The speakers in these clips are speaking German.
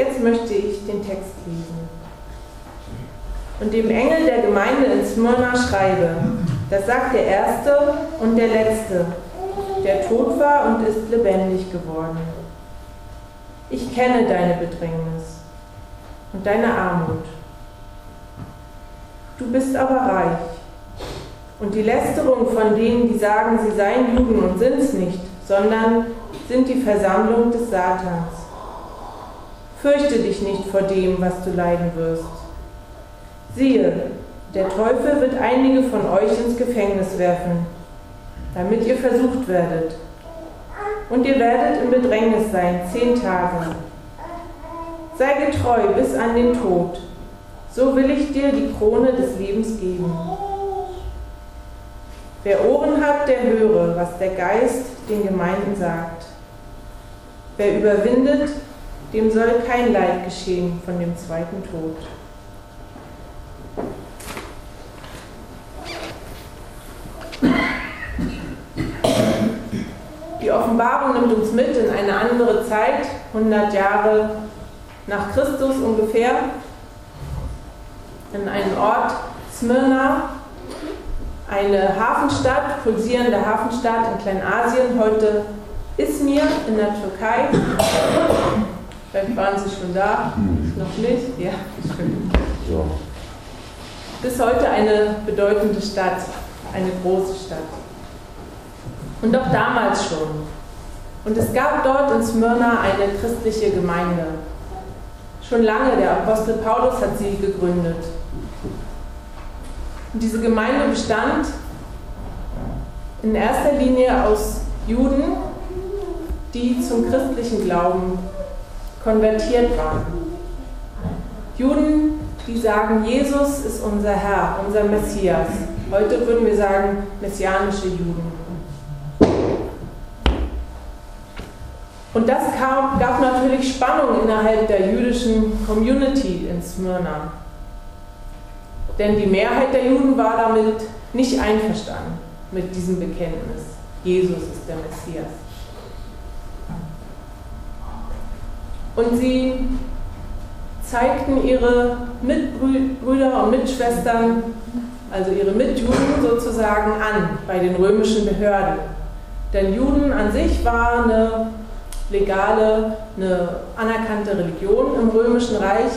Jetzt möchte ich den Text lesen. Und dem Engel der Gemeinde in Smyrna schreibe, das sagt der Erste und der Letzte, der tot war und ist lebendig geworden. Ich kenne deine Bedrängnis und deine Armut. Du bist aber reich. Und die Lästerung von denen, die sagen, sie seien Juden und sind es nicht, sondern sind die Versammlung des Satans. Fürchte dich nicht vor dem, was du leiden wirst. Siehe, der Teufel wird einige von euch ins Gefängnis werfen, damit ihr versucht werdet. Und ihr werdet in Bedrängnis sein, zehn Tage. Sei getreu bis an den Tod, so will ich dir die Krone des Lebens geben. Wer Ohren hat, der höre, was der Geist den Gemeinden sagt. Wer überwindet, dem soll kein Leid geschehen von dem zweiten Tod. Die Offenbarung nimmt uns mit in eine andere Zeit, 100 Jahre nach Christus ungefähr, in einen Ort, Smyrna, eine Hafenstadt, pulsierende Hafenstadt in Kleinasien, heute Izmir in der Türkei. Vielleicht waren Sie schon da, noch nicht? Ja, schön. Bis heute eine bedeutende Stadt, eine große Stadt. Und auch damals schon. Und es gab dort in Smyrna eine christliche Gemeinde. Schon lange, der Apostel Paulus hat sie gegründet. Und diese Gemeinde bestand in erster Linie aus Juden, die zum christlichen Glauben konvertiert waren. Juden, die sagen, Jesus ist unser Herr, unser Messias. Heute würden wir sagen, messianische Juden. Und das kam, gab natürlich Spannung innerhalb der jüdischen Community in Smyrna. Denn die Mehrheit der Juden war damit nicht einverstanden mit diesem Bekenntnis. Jesus ist der Messias. Und sie zeigten ihre Mitbrüder und Mitschwestern, also ihre Mitjuden sozusagen, an bei den römischen Behörden. Denn Juden an sich war eine legale, eine anerkannte Religion im römischen Reich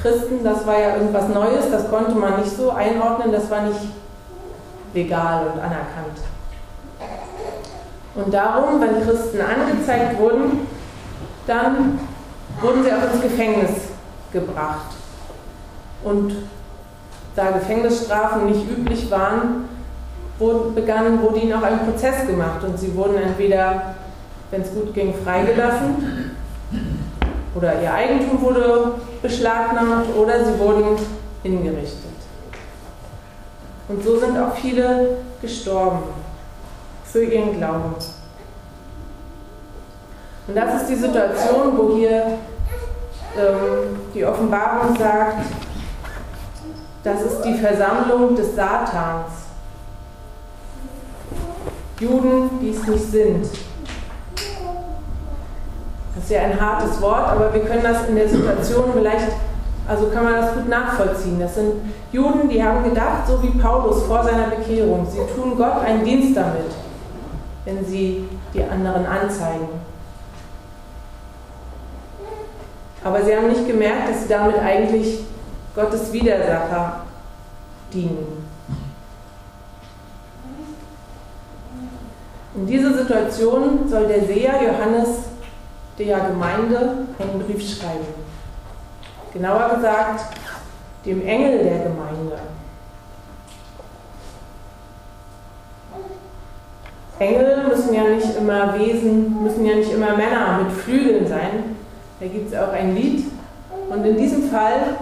Christen, das war ja irgendwas Neues, das konnte man nicht so einordnen, das war nicht legal und anerkannt. Und darum, wenn Christen angezeigt wurden, dann wurden sie auch ins Gefängnis gebracht. Und da Gefängnisstrafen nicht üblich waren, begann, wurde ihnen auch ein Prozess gemacht und sie wurden entweder, wenn es gut ging, freigelassen oder ihr Eigentum wurde beschlagnahmt oder sie wurden hingerichtet. Und so sind auch viele gestorben für ihren Glauben. Und das ist die Situation, wo hier die Offenbarung sagt, das ist die Versammlung des Satans. Juden, die es nicht sind. Das ist ja ein hartes Wort, aber wir können das in der Situation vielleicht, also kann man das gut nachvollziehen. Das sind Juden, die haben gedacht, so wie Paulus vor seiner Bekehrung, sie tun Gott einen Dienst damit, wenn sie die anderen anzeigen. Aber sie haben nicht gemerkt, dass sie damit eigentlich Gottes Widersacher dienen. In dieser Situation soll der Seher Johannes der Gemeinde einen Brief schreiben. Genauer gesagt, dem Engel der Gemeinde. Engel müssen ja nicht immer Wesen, müssen ja nicht immer Männer mit Flügeln sein. Da gibt es auch ein Lied. Und in diesem Fall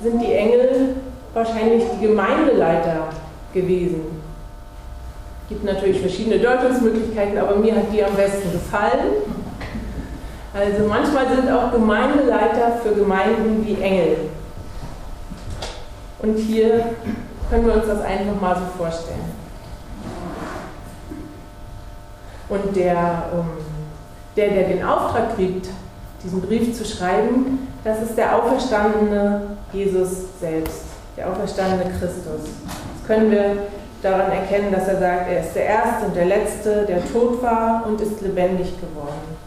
sind die Engel wahrscheinlich die Gemeindeleiter gewesen, es gibt natürlich verschiedene Deutungsmöglichkeiten, aber mir hat die am besten gefallen. Also manchmal sind auch Gemeindeleiter für Gemeinden wie Engel. Und hier können wir uns das einfach mal so vorstellen. Und der, ähm, der, der den Auftrag kriegt, diesen Brief zu schreiben, das ist der auferstandene Jesus selbst, der auferstandene Christus. Das können wir daran erkennen, dass er sagt, er ist der Erste und der Letzte, der tot war und ist lebendig geworden.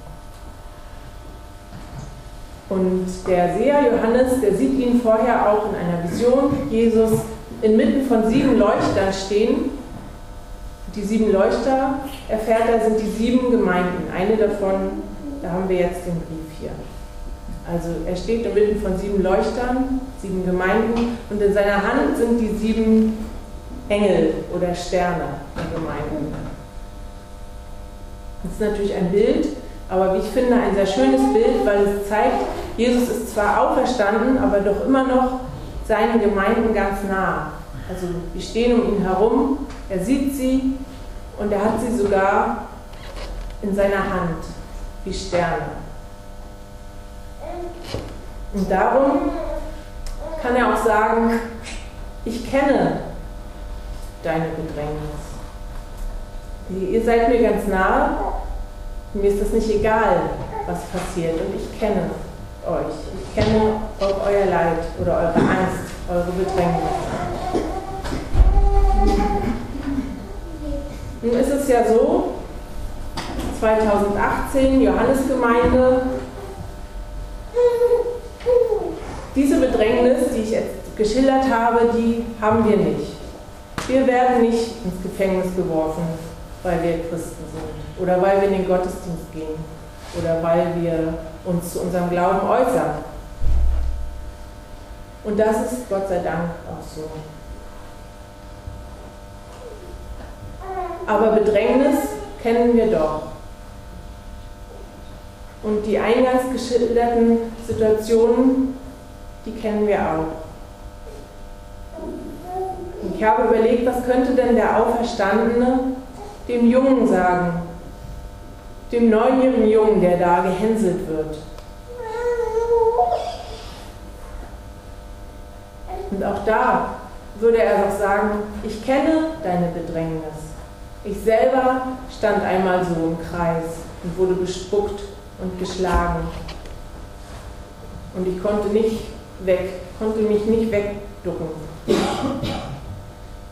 Und der Seher Johannes, der sieht ihn vorher auch in einer Vision, Jesus inmitten von sieben Leuchtern stehen. Die sieben Leuchter, erfährt er, sind die sieben Gemeinden. Eine davon, da haben wir jetzt den Brief hier. Also er steht inmitten von sieben Leuchtern, sieben Gemeinden und in seiner Hand sind die sieben Engel oder Sterne der Gemeinden. Das ist natürlich ein Bild, aber wie ich finde, ein sehr schönes Bild, weil es zeigt, Jesus ist zwar auferstanden, aber doch immer noch seinen Gemeinden ganz nah. Also wir stehen um ihn herum, er sieht sie und er hat sie sogar in seiner Hand, wie Sterne. Und darum kann er auch sagen, ich kenne deine Bedrängnis. Ihr seid mir ganz nahe, mir ist das nicht egal, was passiert und ich kenne euch. Ich kenne auch euer Leid oder eure Angst, eure Bedrängnis. Nun ist es ja so, 2018, Johannesgemeinde, diese Bedrängnis, die ich jetzt geschildert habe, die haben wir nicht. Wir werden nicht ins Gefängnis geworfen, weil wir Christen sind oder weil wir in den Gottesdienst gehen oder weil wir uns zu unserem Glauben äußern. Und das ist Gott sei Dank auch so. Aber Bedrängnis kennen wir doch. Und die eingangs geschilderten Situationen, die kennen wir auch. Ich habe überlegt, was könnte denn der Auferstandene dem Jungen sagen, dem neunjährigen Jungen, der da gehänselt wird. Und auch da würde er doch sagen, ich kenne deine Bedrängnis. Ich selber stand einmal so im Kreis und wurde bespuckt und geschlagen. Und ich konnte nicht weg, konnte mich nicht wegducken.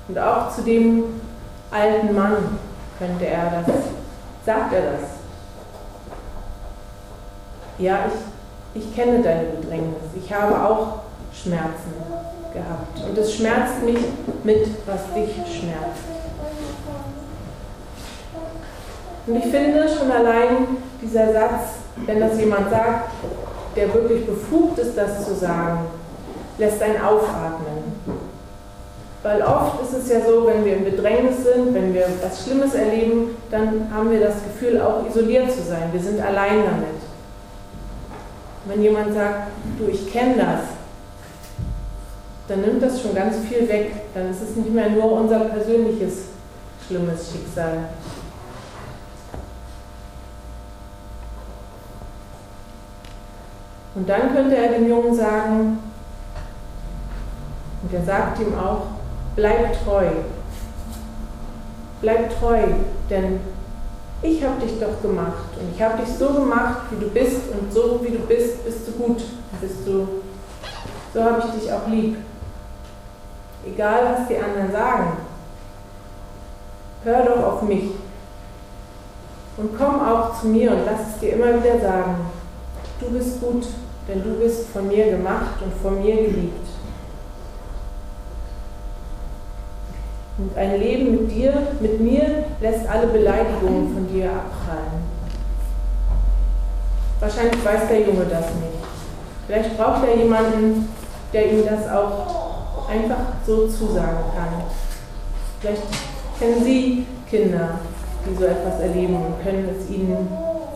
Und auch zu dem alten Mann könnte er das, sagt er das. Ja, ich, ich kenne deine Bedrängnis. Ich habe auch Schmerzen gehabt. Und es schmerzt mich mit, was dich schmerzt. Und ich finde schon allein dieser Satz, wenn das jemand sagt, der wirklich befugt ist, das zu sagen, lässt einen aufatmen. Weil oft ist es ja so, wenn wir in Bedrängnis sind, wenn wir was Schlimmes erleben, dann haben wir das Gefühl, auch isoliert zu sein. Wir sind allein damit. Wenn jemand sagt, du, ich kenne das, dann nimmt das schon ganz viel weg. Dann ist es nicht mehr nur unser persönliches schlimmes Schicksal. Und dann könnte er dem Jungen sagen, und er sagt ihm auch, bleib treu. Bleib treu, denn ich habe dich doch gemacht. Und ich habe dich so gemacht, wie du bist und so wie du bist, bist du gut, bist du, so habe ich dich auch lieb. Egal, was die anderen sagen, hör doch auf mich. Und komm auch zu mir und lass es dir immer wieder sagen, du bist gut, denn du bist von mir gemacht und von mir geliebt. Und ein Leben mit dir, mit mir, lässt alle Beleidigungen von dir abprallen. Wahrscheinlich weiß der Junge das nicht. Vielleicht braucht er jemanden, der ihm das auch einfach so zusagen kann. Vielleicht kennen Sie Kinder, die so etwas erleben und können es ihnen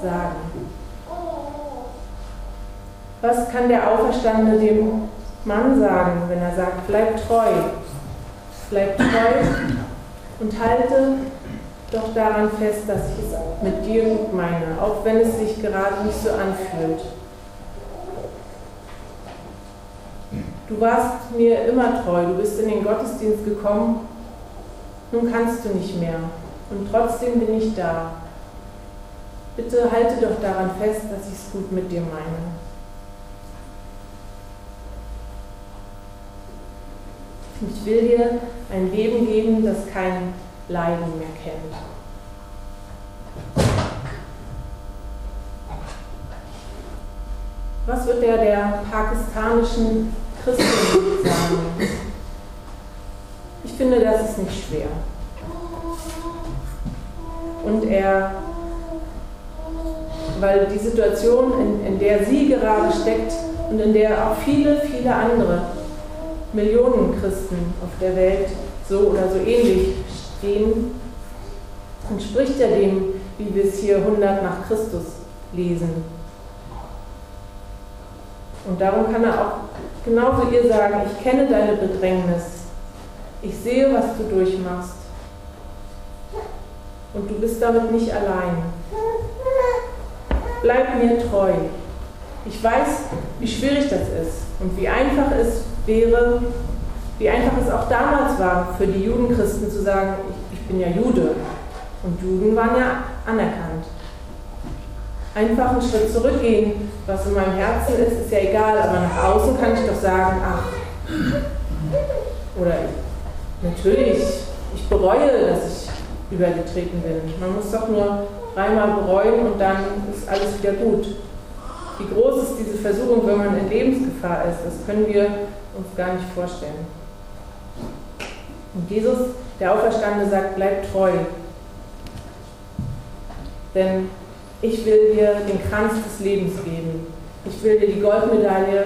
sagen. Was kann der Auferstandene dem Mann sagen, wenn er sagt, bleib treu, bleib treu und halte doch daran fest, dass ich es mit dir gut meine, auch wenn es sich gerade nicht so anfühlt. Du warst mir immer treu, du bist in den Gottesdienst gekommen, nun kannst du nicht mehr und trotzdem bin ich da. Bitte halte doch daran fest, dass ich es gut mit dir meine. Ich will dir ein Leben geben, das kein Leiden mehr kennt. Was wird der der pakistanischen Christin sagen? Ich finde, das ist nicht schwer. Und er, weil die Situation, in, in der sie gerade steckt und in der auch viele, viele andere Millionen Christen auf der Welt so oder so ähnlich stehen, entspricht ja dem, wie wir es hier 100 nach Christus lesen. Und darum kann er auch genauso ihr sagen, ich kenne deine Bedrängnis, ich sehe, was du durchmachst und du bist damit nicht allein. Bleib mir treu. Ich weiß, wie schwierig das ist und wie einfach es wäre, wie einfach es auch damals war für die Judenchristen zu sagen, ich, ich bin ja Jude. Und Juden waren ja anerkannt. Einfach einen Schritt zurückgehen, was in meinem Herzen ist, ist ja egal, aber nach außen kann ich doch sagen, ach, oder natürlich, ich bereue, dass ich übergetreten bin. Man muss doch nur dreimal bereuen und dann ist alles wieder gut. Wie groß ist diese Versuchung, wenn man in Lebensgefahr ist, das können wir uns gar nicht vorstellen. Und Jesus, der Auferstandene, sagt, bleib treu. Denn ich will dir den Kranz des Lebens geben. Ich will dir die Goldmedaille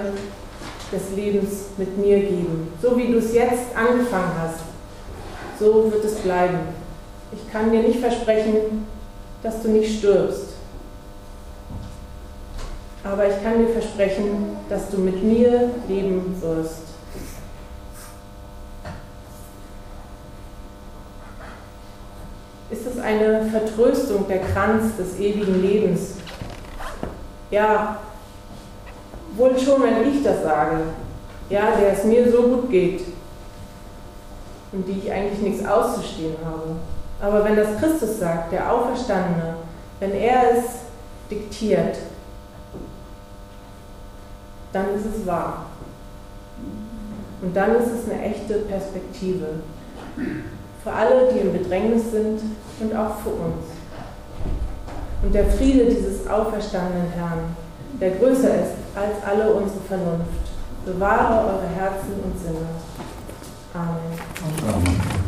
des Lebens mit mir geben. So wie du es jetzt angefangen hast, so wird es bleiben. Ich kann dir nicht versprechen, dass du nicht stirbst. Aber ich kann dir versprechen, dass du mit mir leben wirst. Ist es eine Vertröstung, der Kranz des ewigen Lebens? Ja, wohl schon, wenn ich das sage. Ja, der es mir so gut geht und die ich eigentlich nichts auszustehen habe. Aber wenn das Christus sagt, der Auferstandene, wenn er es diktiert, dann ist es wahr. Und dann ist es eine echte Perspektive. Für alle, die im Bedrängnis sind und auch für uns. Und der Friede dieses auferstandenen Herrn, der größer ist als alle unsere Vernunft, bewahre eure Herzen und Sinne. Amen. Amen.